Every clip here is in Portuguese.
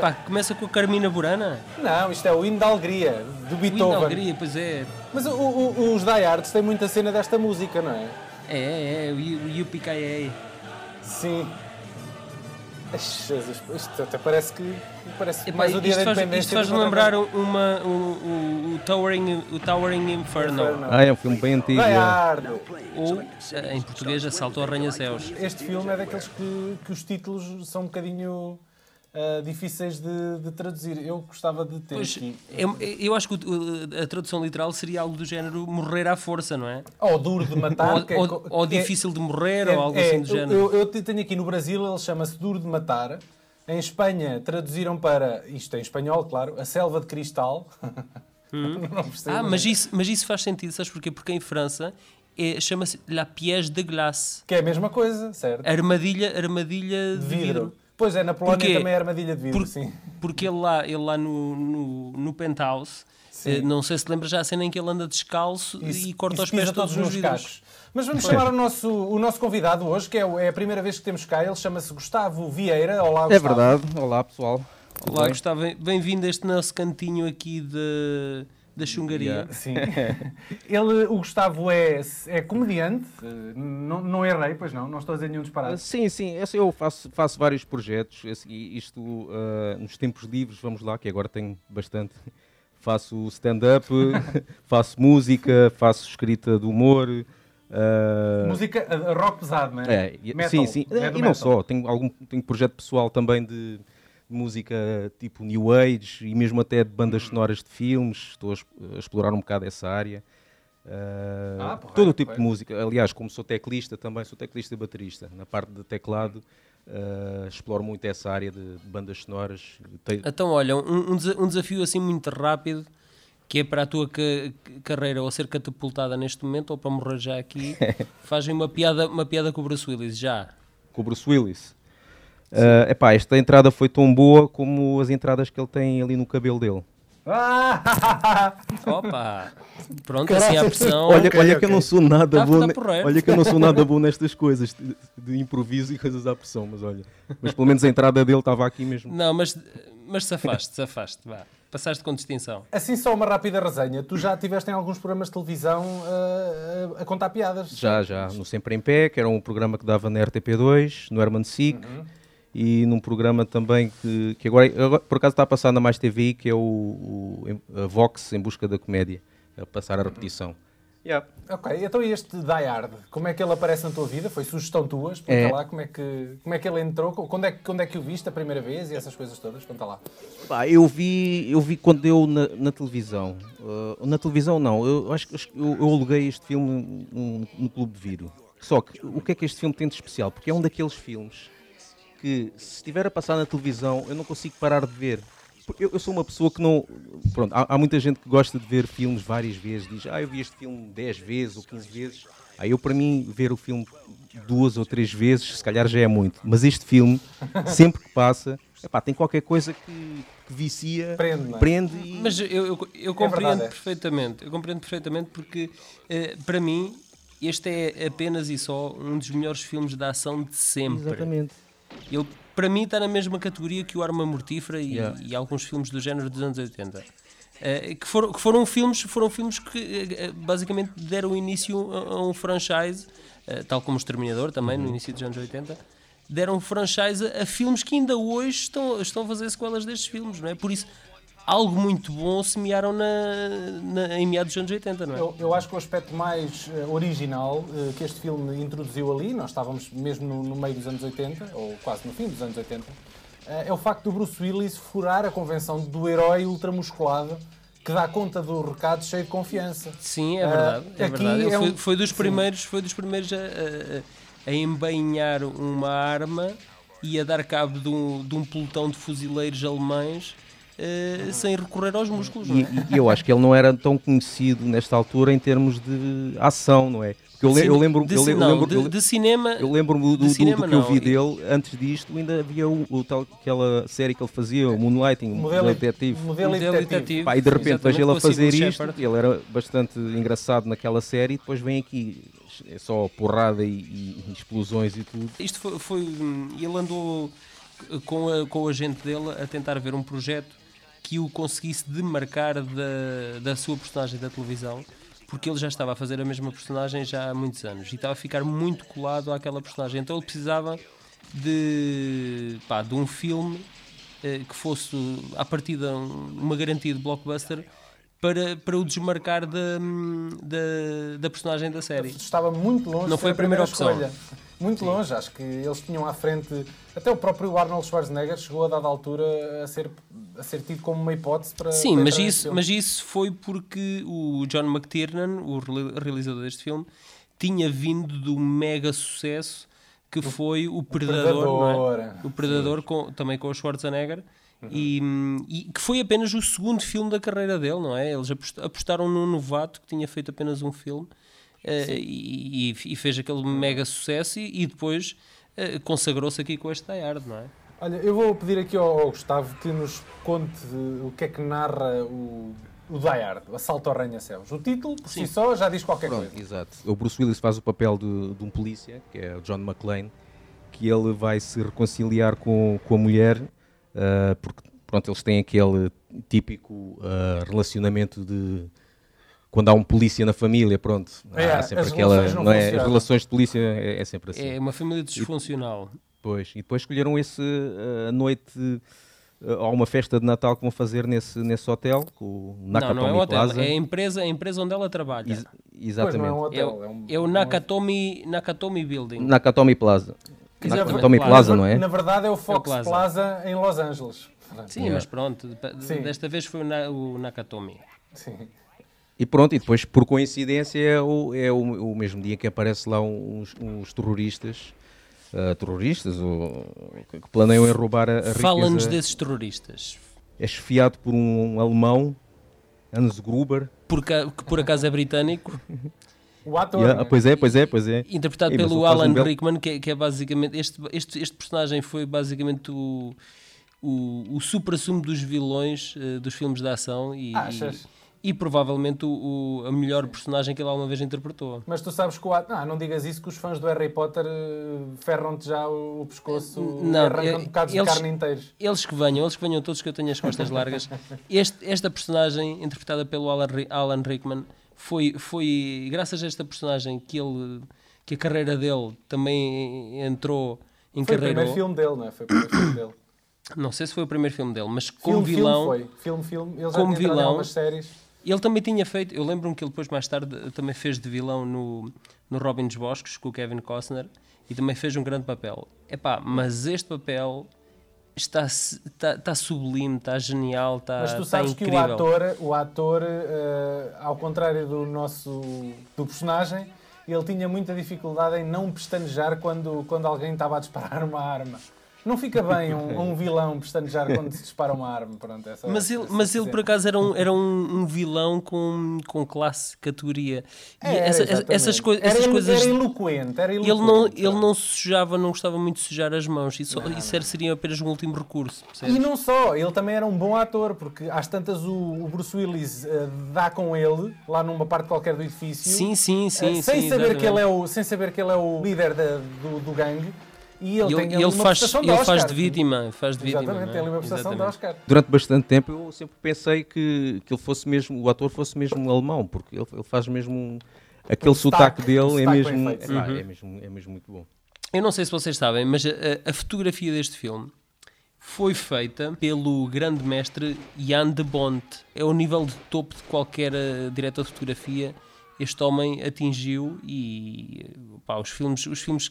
Epá, começa com a Carmina Burana. Não, isto é o hino da alegria, do O hino da Beethoven. alegria, pois é. Mas o- o- os Die Hards têm muita cena desta música, não é? É, é, é, o UPKA. Sim. Ai, Jesus, isto até parece que parece Epá, mais o dia isto da independência. isto faz do que lembrar uma, o, o, o Towering, o Towering Inferno. coisa. Ah, é um filme bem antigo. Die é. Hard. Ou, em português, Assalto ao Arranha-Céus. Este filme é daqueles que, que os títulos são um bocadinho ah, difíceis de, de traduzir. Eu gostava de ter Pois, aqui. eu, eu acho que o- a tradução literal seria algo do género morrer à força, não é? Ou duro de matar. Ou, é ou- ou que é- difícil de morrer, é- ou algo é, assim do género. Eu, eu tenho aqui no Brasil, ele chama-se Duro de Matar. Em Espanha traduziram para, isto em espanhol, claro, A Selva de Cristal. Percebo, Ah, mas isso, mas isso faz sentido, sabes porquê? Porque em França é- chama-se La Piège de Glace. Que é a mesma coisa, certo? Armadilha, armadilha de De vidro. vidro. Pois é, na Polónia Porquê? também é armadilha de vidro, Por- sim. Porque ele lá, ele lá no, no, no penthouse, eh, não sei se lembra já a cena em que ele anda descalço Isso- e corta os pés todos nos vidros. cacos. Mas vamos chamar o nosso, o nosso convidado hoje, que é, é a primeira vez que temos cá. Ele chama-se Gustavo Vieira. Olá, Gustavo. É verdade. Olá, pessoal. Olá, bem? Gustavo, bem- bem-vindo a este nosso cantinho aqui de, da chungaria. Yeah. Sim. Ele, o Gustavo é, é comediante. Não, não errei, pois não. Não estou a dizer nenhum Ah, disparate. Sim, sim, esse eu faço, faço vários projetos. E Isto ah, nos tempos livres, vamos lá, que agora tenho bastante. Faço stand-up, faço música, faço escrita de humor. ah, Música rock pesado, não é? é, Metal. sim, sim. É e não metal. só, tenho algum tenho projeto pessoal também de música tipo New Age e mesmo até de bandas sonoras de filmes. Estou a, explorar um bocado essa área. Ah, Ah, porreiro, todo o tipo de música. Aliás, como sou teclista, também sou teclista e baterista. Na parte de teclado, ah, exploro muito essa área de, de bandas sonoras. Então, olha, um, um desa- um desafio assim muito rápido, que é para a tua ca- carreira ou ser catapultada neste momento ou para morrer já aqui, fazem uma piada, uma piada com o Bruce Willis, já. com o Bruce Willis. Ah, epá, esta entrada foi tão boa como as entradas que ele tem ali no cabelo dele. Ah! Opa! Pronto, assim a pressão. olha, ok, olha que eu não sou nada Tá- bom. tá ne- olha que eu não sou nada bom nestas coisas de, de improviso e coisas à pressão, mas olha. Mas pelo menos a entrada dele estava aqui mesmo. Não, mas, mas safaste, safaste, vá. Passaste com distinção. Assim, só uma rápida resenha. Tu já estiveste em alguns programas de televisão ah, a, contar piadas? Já, já, no Sempre em Pé, que era um programa que dava na RTP2, no Herman Sick, e num programa também que, que agora, agora, por acaso está a passar na Mais TV, que é o, o a Vox em busca da comédia, a passar a repetição. Yeah. Ok, então e este Die Hard, como é que ele aparece na tua vida? Foi sugestão tua? Explica É. lá como é, que, como é que ele entrou, quando é, que- quando é que o viste a primeira vez e essas coisas todas? Conta lá. Pá, eu vi, eu vi quando deu na, na televisão. Uh, na televisão não, eu acho que eu, eu aluguei este filme no, no Clube de Vídeo. Só que o que é que este filme tem de especial? Porque é um daqueles filmes que se estiver a passar na televisão eu não consigo parar de ver. Eu, eu sou uma pessoa que não. Pronto, há, há muita gente que gosta de ver filmes várias vezes, diz, ah, eu vi este filme 10 vezes ou 15 vezes. Aí eu, para mim, ver o filme duas ou três vezes, se calhar já é muito. Mas este filme, sempre que passa, epá, tem qualquer coisa que, que vicia, Prende, é? prende e. Mas eu, eu, eu compreendo verdade, é. perfeitamente. Eu compreendo perfeitamente porque, eh, para mim, este é apenas e só um dos melhores filmes de ação de sempre. Exatamente. Ele, para mim, está na mesma categoria que o Arma Mortífera e, Yeah. e alguns filmes do género dos anos 80. Eh, que, foram, que foram filmes, foram filmes que eh, basicamente deram início a, a um franchise, eh, tal como o Exterminador também, Uhum. no início dos anos 80, deram um franchise a, a filmes que ainda hoje estão, estão a fazer sequelas destes filmes, não é? Por isso, algo muito bom semearam na, na, em meados dos anos 80, não é? Eu, eu acho que o aspecto mais eh, original eh, que este filme introduziu ali, nós estávamos mesmo no, no meio dos anos 80, ou quase no fim dos anos 80, eh, é o facto do Bruce Willis furar a convenção do herói ultramusculado que dá conta do recado cheio de confiança. Sim, é verdade. é aqui verdade. É foi, foi dos sim. primeiros, foi dos primeiros a, a, a embainhar uma arma e a dar cabo de um, de um pelotão de fuzileiros alemães eh, sem recorrer aos músculos. não E, é? e eu acho que ele não era tão conhecido nesta altura em termos de ação, não é? Porque eu, le- eu lembro, de, eu, ci- le- eu não, lembro, de, de cinema. eu lembro-me do, do- do cinema, que eu não. vi dele. Antes disto, ainda havia o, o tal, aquela série que ele fazia, o Moonlighting, o Modelo, detetive. modelo, Modelo detetive. Pá, e de repente Exatamente, vejo ele a fazer isto, ele era bastante engraçado naquela série, e depois vem aqui, é só porrada e, e explosões e tudo. Isto foi, foi, hum, ele andou com, a, com o agente dele a tentar ver um projeto que o conseguisse demarcar da, da sua personagem da televisão, porque ele já estava a fazer a mesma personagem já há muitos anos e estava a ficar muito colado àquela personagem. Então ele precisava de, pá, de um filme eh, que fosse, a partir de uma garantia de blockbuster para, para o desmarcar da, da, da personagem da série. Estava muito longe Não foi a primeira opção. escolha. Muito longe, acho que eles tinham à frente. Até o próprio Arnold Schwarzenegger chegou a dada altura a ser, a ser tido como uma hipótese para. Sim, para mas isso, mas isso foi porque o John McTiernan, o reali- realizador deste filme, tinha vindo do mega sucesso que foi o Predador, não é? Predador. O Predador com- também com o Schwarzenegger. E, hum, e que foi apenas o segundo filme da carreira dele, não é? Eles apost- apostaram num novato que tinha feito apenas um filme eh, e, e fez aquele mega sucesso e, e depois eh, consagrou-se aqui com este Die Hard, não é? Olha, eu vou pedir aqui ao, ao Gustavo que nos conte o que é que narra o, o Die Hard, o Assalto ao Arranha-Céus. O título, por si Sim. só, já diz qualquer Pronto, coisa. exato. O Bruce Willis faz o papel de, de um polícia, que é o John McClane, que ele vai se reconciliar com, com a mulher, ah, porque pronto, eles têm aquele típico ah, relacionamento de quando há um polícia na família, pronto, É, há sempre as aquela, relações não não é? As relações de polícia é, é sempre assim. É uma família disfuncional. Pois, e depois escolheram esse ah, noite ah, a uma festa de Natal que vão fazer nesse, nesse hotel, com o Não, Nakatomi não é um hotel, Plaza. é a empresa, a empresa onde ela trabalha. Ex- Pois não é exatamente. um É, hotel, o- é um- é o Nakatomi, Nakatomi Building. Nakatomi Plaza. Exatamente. Nakatomi Plaza. Plaza, não é? Na verdade é o Fox Plaza. Plaza. em Los Angeles. Sim, Yeah. mas pronto, Sim. desta vez foi o, Na- o Nakatomi. Sim. E pronto, e depois, por coincidência, é o, é o, o mesmo dia que aparece lá uns, uns terroristas, ah, terroristas, ou, que planeiam em roubar a, a Fala-nos riqueza. desses terroristas. É chefiado por um, alemão, Hans Gruber. Por ca- que por acaso é britânico, O ator. Yeah, né? pois é, pois é, pois é. interpretado pelo um Alan belo- Rickman, que, é- que é basicamente. Este, este, este personagem foi basicamente o, o, o supra-sumo dos vilões eh, dos filmes de ação e, Achas? e, e provavelmente o, o- a melhor personagem que ele alguma vez interpretou. Mas tu sabes que o ator. Não, não digas isso que os fãs do Harry Potter eh, ferram-te já o, o pescoço Não, e arrancam eh, bocados eles- de carne inteiros. Eles que venham, eles que venham todos que eu tenho as costas largas. Este, esta personagem, interpretada pelo Alan, Alan Rickman, foi, foi graças a esta personagem que ele que a carreira dele também entrou em Foi o carreira. primeiro filme dele, não é? Foi o primeiro filme dele. Não sei se foi o primeiro filme dele, mas como filme, vilão, Filme foi. Filme, filme. Ele já como vilão- algumas séries. Ele também tinha feito. Eu lembro-me que ele depois, mais tarde, também fez de vilão no, no Robin dos Bosques com o Kevin Costner e também fez um grande papel. Epá, mas este papel está, está, está sublime, está genial, está, Mas tu está sabes que o ator, o ator eh, ao contrário do nosso do personagem, ele tinha muita dificuldade em não pestanejar quando, quando alguém estava a disparar uma arma. Não fica bem um, um vilão pestanejar quando se dispara uma arma. Pronto, é Mas ele, é mas ele por acaso era um, era um, um vilão com, com classe, categoria. E Era, essa- essas, coi Era essas coisas. Era eloquente, era Ele eloquente. não, ele não se sujava, não gostava muito de sujar as mãos. Isso, Não, isso era, seria apenas um último recurso. percebes? E não só, ele também era um bom ator, porque às tantas o, o Bruce Willis eh, dá com ele, lá numa parte qualquer do edifício. Sim, sim, eh, sim. sem, sim, saber que ele é o, sem saber que ele é o líder da- do, do gangue. E ele, E tem ele, ele uma faz, ele de faz Oscar. de vítima. Faz de vítima. Exatamente, é? tem ali uma prestação de. Oscar. Durante bastante tempo eu sempre pensei que, que ele fosse mesmo, o ator fosse mesmo alemão, porque ele, ele faz mesmo um- aquele O sotaque, sotaque, dele é sotaque mesmo, epá, sim. é mesmo é mesmo muito bom. Eu não sei se vocês sabem, mas a, a- fotografia deste filme foi feita pelo grande mestre Jan de Bont. É o nível de topo de qualquer eh, diretor de fotografia. Este homem atingiu e pá, os, filmes, os filmes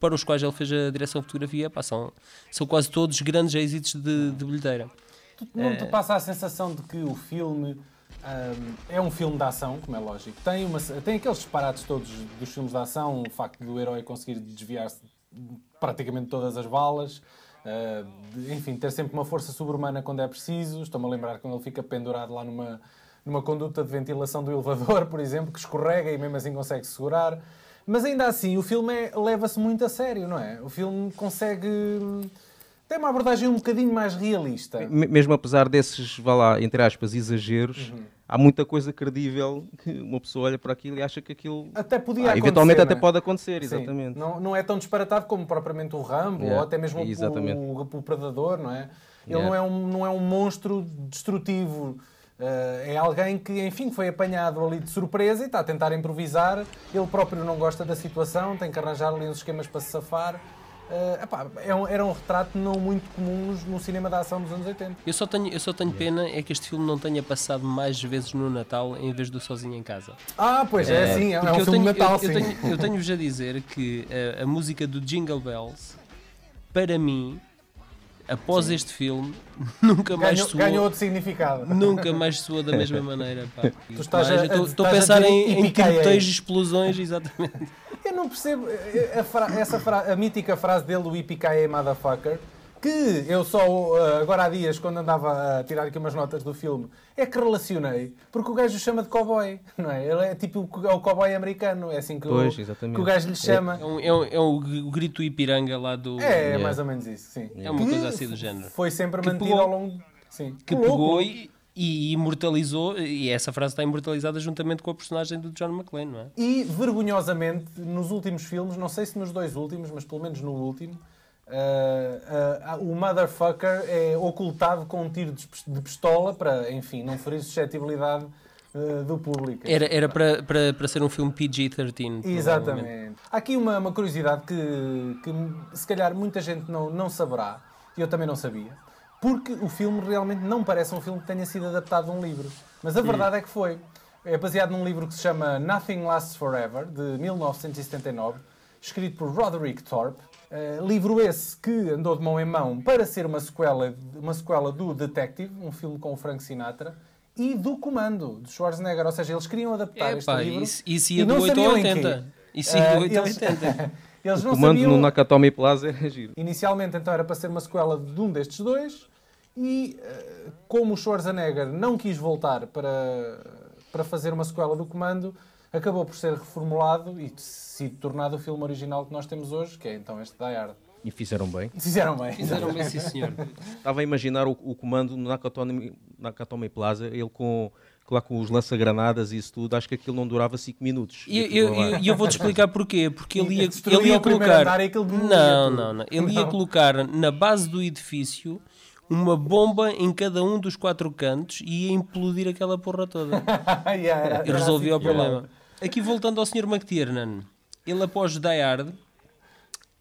para os quais ele fez a direção de fotografia pá, são, são quase todos grandes êxitos de, de bilheteira. Tu- Não É. te passa a sensação de que o filme ahm, é um filme de ação, como é lógico. Tem, uma, tem aqueles disparates todos dos filmes de ação, o facto do herói conseguir desviar-se de praticamente todas as balas, ah, de- enfim, ter sempre uma força sobre-humana quando é preciso. Estou-me a lembrar quando ele fica pendurado lá numa, numa conduta de ventilação do elevador, por exemplo, que escorrega e mesmo assim consegue segurar. Mas ainda assim, o filme é- leva-se muito a sério, não é? O filme consegue. Tem uma abordagem um bocadinho mais realista. Me- Mesmo apesar desses, vá lá, entre aspas, exageros, Uhum. há muita coisa credível que uma pessoa olha para aquilo e acha que aquilo. Até podia Ah, acontecer. eventualmente até né? pode acontecer, Sim. exatamente. Não, não é tão disparatado como propriamente o Rambo Yeah, ou até mesmo o- o, o, Predador, não é? Ele Yeah. não, é um, não é um monstro destrutivo. Eh, é alguém que, enfim, foi apanhado ali de surpresa e está a tentar improvisar. Ele próprio não gosta da situação, tem que arranjar ali uns esquemas para se safar. Eh, epá, é um- era um retrato não muito comum no cinema da ação dos anos 80. Eu só tenho, eu só tenho pena é que este filme não tenha passado mais vezes no Natal em vez do Sozinho em Casa. Ah, pois é, sim, é, é um filme tenho, Natal, eu, sim. eu tenho, tenho-vos a dizer que a, a música do Jingle Bells, para mim, após este filme, nunca mais Ganhou, soou. ganhou outro significado. Nunca mais soou da mesma maneira. Pá. Tu estás a- Estou estou a a pensar dizer em, em tiroteios e explosões, exatamente. Eu não percebo eh, a fra- essa fra- a mítica frase dele do Yippee Motherfucker, que eu só eh, agora há dias, quando andava a tirar aqui umas notas do filme, é que relacionei, porque o gajo o chama de cowboy, não é? Ele é tipo é o cowboy americano, é assim que, Pois, o, que o gajo lhe chama. É, um, é, um, é um o grito Ipiranga lá do. É, é Yeah. mais ou menos isso, sim. É uma Que coisa assim do género. Foi sempre Que mantido pegou- ao longo. Sim. que pegou e, e imortalizou, e essa frase está imortalizada juntamente com a personagem do John McClane, não é? E vergonhosamente, nos últimos filmes, não sei se nos dois últimos, mas pelo menos no último, ah, ah, o motherfucker é ocultado com um tiro de pis- de pistola para, enfim, não ferir suscetibilidade do público. Era, era para, para, para ser um filme PG-13. provavelmente. Exatamente. Há aqui uma, uma curiosidade que, que se calhar muita gente não, não saberá, e eu também não sabia, porque o filme realmente não parece um filme que tenha sido adaptado de um livro. Mas a verdade é que foi. É baseado num livro que se chama Nothing Lasts Forever, de 1979, escrito por Roderick Thorpe. Eh, livro esse que andou de mão em mão para ser uma sequela, uma sequela do Detective, um filme com o Frank Sinatra, e do Comando, de Schwarzenegger. Ou seja, eles queriam adaptar este Epá, livro. isso, isso e ia do não 8 ao sabiam em 80. quê. Isso ia do Ah, 8 ao eles- 80. Eles O não comando sabiam... no Nakatomi Plaza é giro. Inicialmente, então, era para ser uma sequela de um destes dois, e eh, como o Schwarzenegger não quis voltar para, para fazer uma sequela do Comando, acabou por ser reformulado e se tornado o filme original que nós temos hoje, que é então este Die Hard. E fizeram bem. Fizeram bem. Fizeram bem, sim, senhor. Estava a imaginar o, o comando no Nakatomi, Nakatomi Plaza, ele com, lá com os lança-granadas e isso tudo, acho que aquilo não durava 5 minutos. E eu, eu, eu, eu vou-te explicar porquê. Porque ele ia, ele ia colocar. andar Não, não, não. Ele ia Não. colocar na base do edifício uma bomba em cada um dos quatro cantos e ia implodir aquela porra toda. Yeah, E resolvia assim o problema. Aqui voltando ao Sr. McTiernan, ele após Die Hard,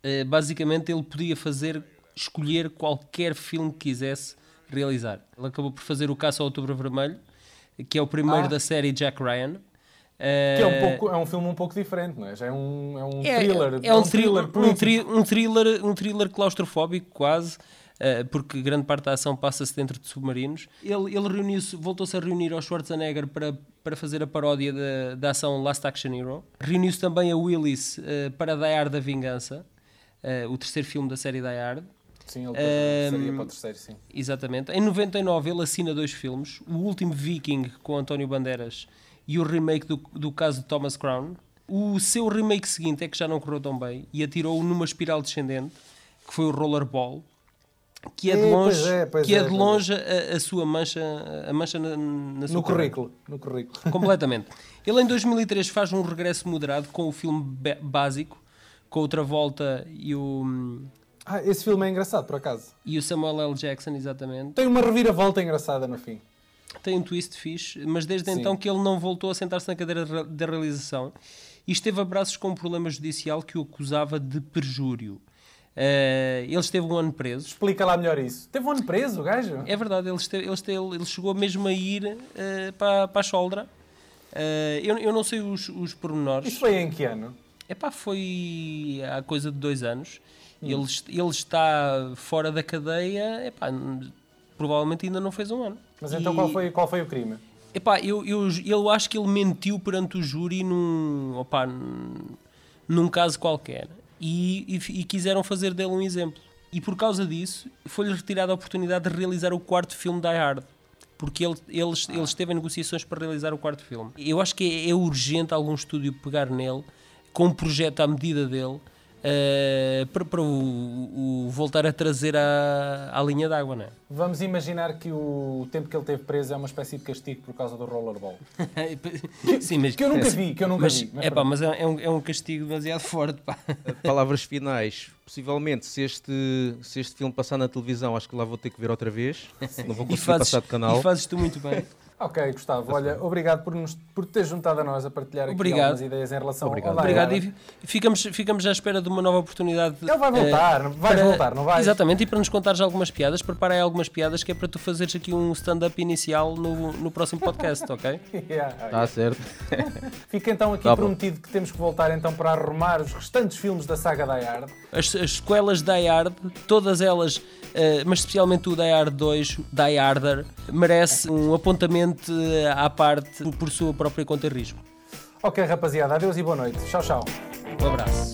eh, basicamente ele podia fazer, escolher qualquer filme que quisesse realizar. Ele acabou por fazer o Caça ao Outubro Vermelho, que é o primeiro Ah. da série Jack Ryan. Que é um, Eh, pouco, é um filme um pouco diferente, não é? Já é um, é um é, thriller. é um, thriller, um, político. tri- um thriller, um thriller claustrofóbico quase, porque grande parte da ação passa-se dentro de submarinos. Ele, ele reuniu-se, voltou-se a reunir ao Schwarzenegger para, para fazer a paródia da, da ação Last Action Hero. Reuniu-se também a Willis eh, para Die Hard da Vingança, eh, o terceiro filme da série Die Hard. Sim, ele Ehm, seria para o terceiro, sim. Exatamente. Em 99 ele assina dois filmes, o último Viking com António Bandeiras e o remake do, do caso de Thomas Crown. O seu remake seguinte é que já não correu tão bem e atirou-o numa espiral descendente, que foi o Rollerball, que é de É, longe, pois é, pois que é, é, de longe a, a sua mancha, a mancha na, na sua No currículo. No currículo. Completamente. Ele em 2003 faz um regresso moderado com o filme básico, com o Travolta e o, Ah, esse filme é engraçado, por acaso. e o Samuel L. Jackson, exatamente. Tem uma reviravolta engraçada no fim. tem um twist fixe, mas desde Sim. então que ele não voltou a sentar-se na cadeira da realização e esteve a braços com um problema judicial que o acusava de perjúrio. Eh, ele esteve um ano preso. Explica lá melhor isso. Teve um ano preso, o gajo? É verdade, ele, esteve- ele, esteve- ele chegou mesmo a ir eh, para, para a Choldra. Eh, eu, eu não sei os, os pormenores. Isso foi em que ano? Epá, foi há coisa de dois anos. Hum. Ele, ele está fora da cadeia, epá, n- provavelmente ainda não fez um ano. Mas então E- qual foi, qual foi o crime? Epá, eu, eu, eu acho que ele mentiu perante o júri num, opá, num- num caso qualquer e, e- e quiseram fazer dele um exemplo. E por causa disso foi-lhe retirada a oportunidade de realizar o quarto filme Die Hard. Porque ele, ele, ele esteve em negociações para realizar o quarto filme. Eu acho que é, é urgente algum estúdio pegar nele, com um projeto à medida dele, uh, para, para o, o, voltar a trazer à, à linha d'água, não é? Vamos imaginar que o tempo que ele teve preso é uma espécie de castigo por causa do rollerball. Sim, mas, que eu nunca vi, que eu nunca mas, vi. Mas, é, pá, mas é, um, é um castigo demasiado forte. Pá. Palavras finais. Possivelmente, se este, se este filme passar na televisão, acho que lá vou ter que ver outra vez. Não vou conseguir fazes, passar de canal. E fazes tu muito bem. Ok, Gustavo, olha, obrigado por, nos, por ter juntado a nós a partilhar aqui obrigado. algumas ideias em relação obrigado. ao Obrigado, e ficamos, ficamos à espera de uma nova oportunidade. Ele vai voltar, uh, para, voltar, não vai? Exatamente, e para nos contares algumas piadas, preparei algumas piadas que é para tu fazeres aqui um stand-up inicial no, no próximo podcast, ok? Está yeah, certo. Fica então aqui tá prometido que temos que voltar então para arrumar os restantes filmes da saga Die Hard. As, as sequelas Die Hard, todas elas, uh, mas especialmente o Die Hard 2, Die Harder, merece um apontamento eh, à parte por sua própria conta e risco. Ok, rapaziada, adeus e boa noite. Tchau, tchau. Um abraço.